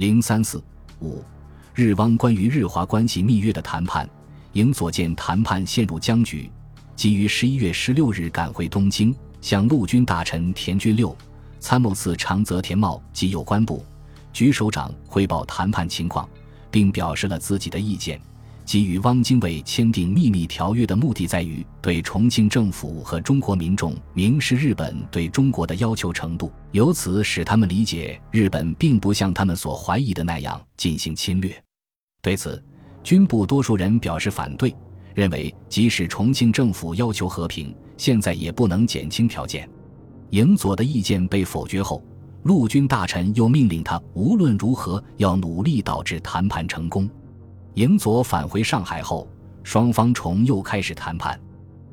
零三四五，日汪关于日华关系密约的谈判，营佐见谈判陷入僵局，即于十一月十六日赶回东京，向陆军大臣田军六、参谋次长泽田茂及有关部局首长汇报谈判情况，并表示了自己的意见。即与汪精卫签订秘密条约的目的在于对重庆政府和中国民众明示日本对中国的要求程度，由此使他们理解日本并不像他们所怀疑的那样进行侵略。对此，军部多数人表示反对，认为即使重庆政府要求和平，现在也不能减轻条件。营佐的意见被否决后，陆军大臣又命令他无论如何要努力导致谈判成功。营佐返回上海后，双方重又开始谈判。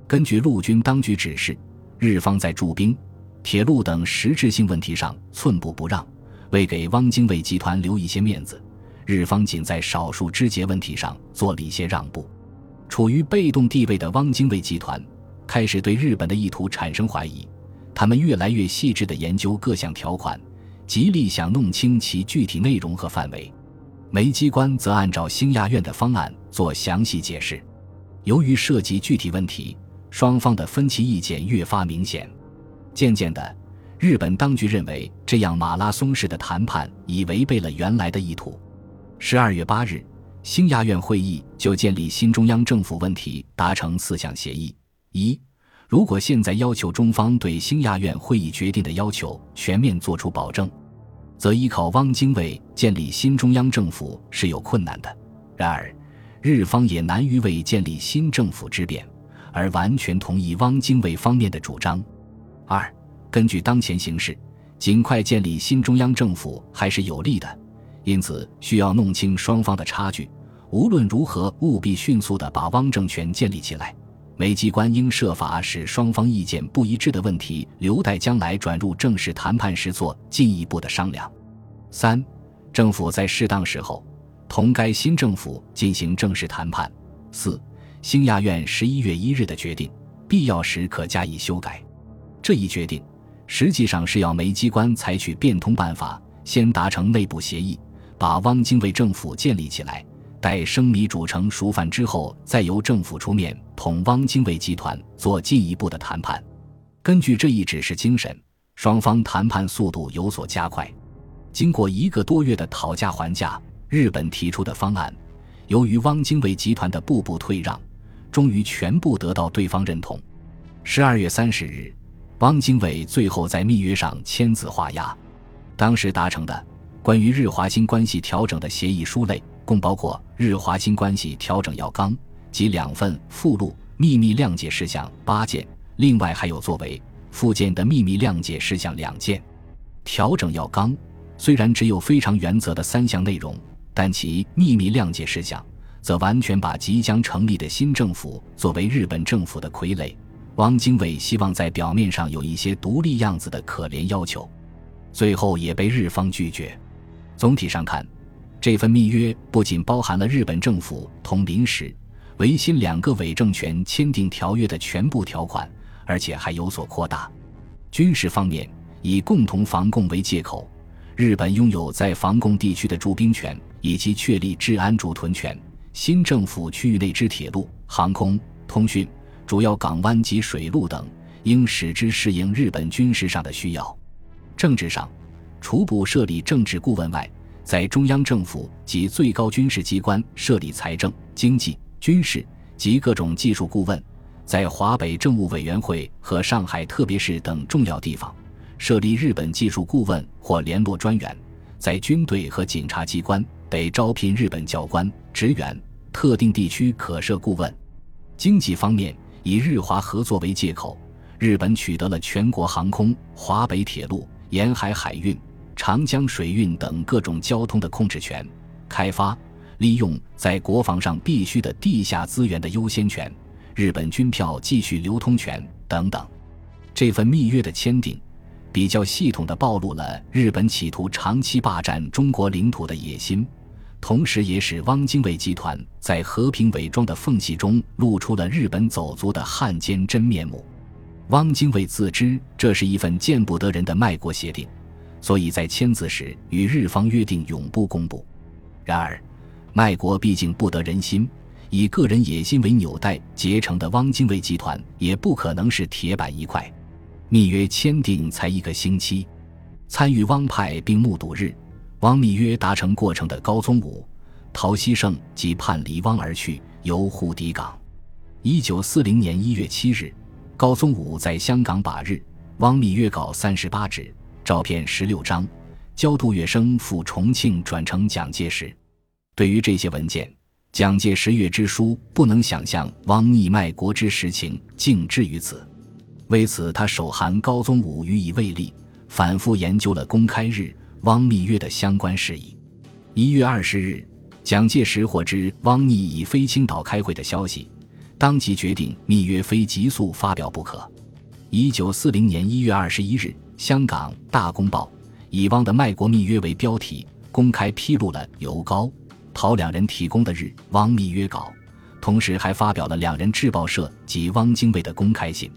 根据陆军当局指示，日方在驻兵、铁路等实质性问题上寸步不让，为给汪精卫集团留一些面子，日方仅在少数枝节问题上做了一些让步。处于被动地位的汪精卫集团开始对日本的意图产生怀疑，他们越来越细致地研究各项条款，极力想弄清其具体内容和范围。梅机关则按照兴亚院的方案做详细解释。由于涉及具体问题，双方的分歧意见越发明显。渐渐的，日本当局认为这样马拉松式的谈判已违背了原来的意图。十二月八日，兴亚院会议就建立新中央政府问题达成四项协议：一、如果现在要求中方对兴亚院会议决定的要求全面作出保证。则依靠汪精卫建立新中央政府是有困难的。然而，日方也难于为建立新政府之便而完全同意汪精卫方面的主张。二，根据当前形势，尽快建立新中央政府还是有利的，因此需要弄清双方的差距。无论如何，务必迅速地把汪政权建立起来。美机关应设法使双方意见不一致的问题留待将来转入正式谈判时做进一步的商量。三，政府在适当时候同该新政府进行正式谈判。四，兴亚院十一月一日的决定，必要时可加以修改。这一决定实际上是要美机关采取变通办法，先达成内部协议，把汪精卫政府建立起来。待生米煮成熟饭之后，再由政府出面同汪精卫集团做进一步的谈判。根据这一指示精神，双方谈判速度有所加快。经过一个多月的讨价还价，日本提出的方案，由于汪精卫集团的步步退让，终于全部得到对方认同。十二月三十日，汪精卫最后在密约上签字画押。当时达成的关于日华新关系调整的协议书类。共包括日华新关系调整要纲及两份附录秘密谅解事项八件，另外还有作为附件的秘密谅解事项两件。调整要纲虽然只有非常原则的三项内容，但其秘密谅解事项则完全把即将成立的新政府作为日本政府的傀儡。汪精卫希望在表面上有一些独立样子的可怜要求，最后也被日方拒绝。总体上看。这份密约不仅包含了日本政府同临时、维新两个伪政权签订条约的全部条款，而且还有所扩大。军事方面，以共同防共为借口，日本拥有在防共地区的驻兵权，以及确立治安驻屯权。新政府区域内之铁路、航空、通讯、主要港湾及水路等，应使之适应日本军事上的需要。政治上，除部设立政治顾问外，在中央政府及最高军事机关设立财政、经济、军事及各种技术顾问；在华北政务委员会和上海特别市等重要地方设立日本技术顾问或联络专员；在军队和警察机关得招聘日本教官、职员，特定地区可设顾问。经济方面，以日华合作为借口，日本取得了全国航空、华北铁路、沿海海运。长江水运等各种交通的控制权，开发利用在国防上必须的地下资源的优先权，日本军票继续流通权等等。这份密约的签订，比较系统地暴露了日本企图长期霸占中国领土的野心，同时也使汪精卫集团在和平伪装的缝隙中露出了日本走卒的汉奸真面目。汪精卫自知这是一份见不得人的卖国协定。所以在签字时与日方约定永不公布。然而，卖国毕竟不得人心，以个人野心为纽带结成的汪精卫集团也不可能是铁板一块。密约签订才一个星期，参与汪派并目睹日汪密约达成过程的高宗武、陶希圣即叛离汪而去，由沪抵港。一九四零年一月七日，高宗武在香港把日汪密约稿三十八纸、照片十六张，交杜月笙赴重庆转呈蒋介石。对于这些文件，蒋介石阅之书不能想象汪逆卖国之实情，竟至于此。为此，他手函高宗武予以慰立，反复研究了公开日汪密约的相关事宜。一月二十日，蒋介石获知汪逆已飞青岛开会的消息，当即决定密约非急速发表不可。一九四零年一月二十一日，香港《大公报》以“汪的卖国密约”为标题，公开披露了由高、陶两人提供的日汪密约稿，同时还发表了两人制报社及汪精卫的公开信。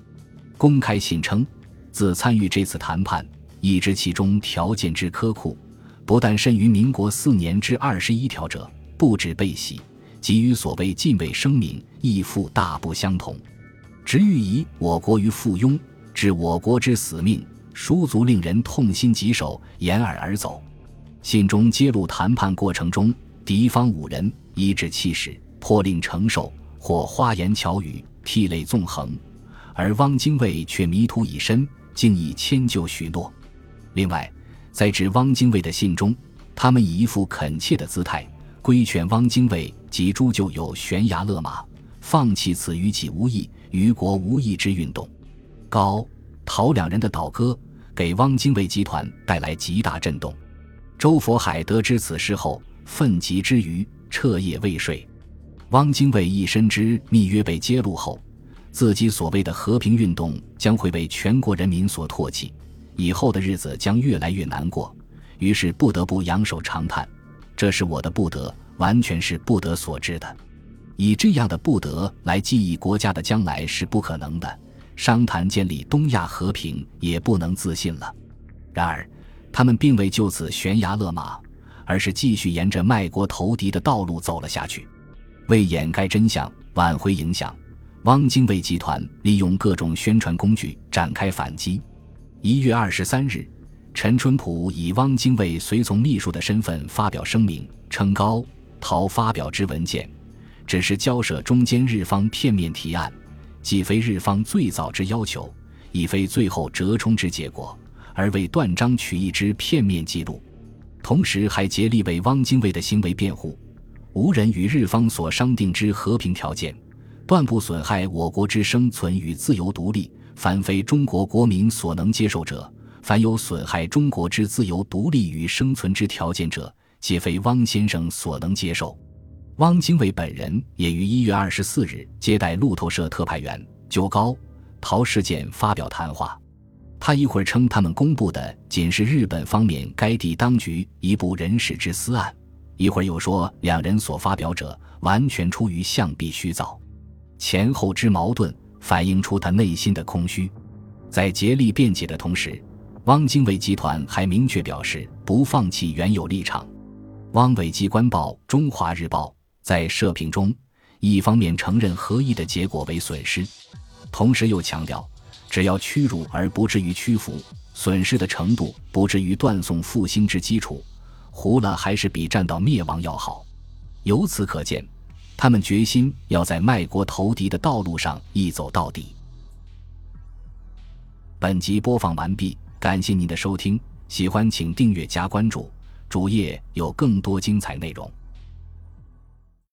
公开信称，自参与这次谈判，已知其中条件之苛酷，不但甚于民国四年之二十一条者，不止被洗，即与所谓禁卫声明亦复大不相同，直欲以我国于附庸，置我国之死命，书足令人痛心疾首，掩耳而走。信中揭露谈判过程中，敌方五人颐指气使，颇令承受，或花言巧语，涕泪纵横。而汪精卫却迷途已深，竟已迁就许诺。另外，在致汪精卫的信中，他们以一副恳切的姿态规劝汪精卫及诸旧友悬崖勒马，放弃此于己无益、于国无益之运动。高、陶两人的倒戈，给汪精卫集团带来极大震动。周佛海得知此事后，愤极之余，彻夜未睡。汪精卫亦深知密约被揭露后。自己所谓的和平运动将会被全国人民所唾弃，以后的日子将越来越难过，于是不得不仰首长叹：“这是我的不得，完全是不得所致的。”以这样的不得来记忆国家的将来是不可能的，商谈建立东亚和平也不能自信了。然而，他们并未就此悬崖勒马，而是继续沿着卖国投敌的道路走了下去，为掩盖真相、挽回影响。汪精卫集团利用各种宣传工具展开反击。一月二十三日，陈春浦以汪精卫随从秘书的身份发表声明，称高陶发表之文件，只是交涉中间日方片面提案，既非日方最早之要求，亦非最后折冲之结果，而为断章取义之片面记录。同时还竭力为汪精卫的行为辩护，无人与日方所商定之和平条件。断不损害我国之生存与自由独立。凡非中国国民所能接受者，凡有损害中国之自由独立与生存之条件者，皆非汪先生所能接受。汪精卫本人也于一月二十四日接待路透社特派员，就高陶事件发表谈话。他一会儿称他们公布的仅是日本方面该地当局一部人事之私案，一会儿又说两人所发表者完全出于象壁虚造。前后之矛盾反映出他内心的空虚，在竭力辩解的同时，汪精卫集团还明确表示不放弃原有立场。汪伪机关报《中华日报》在社评中，一方面承认合议的结果为损失，同时又强调，只要屈辱而不至于屈服，损失的程度不至于断送复兴之基础，胡了还是比战到灭亡要好。由此可见。他们决心要在卖国投敌的道路上一走到底。本集播放完毕，感谢您的收听，喜欢请订阅加关注，主页有更多精彩内容。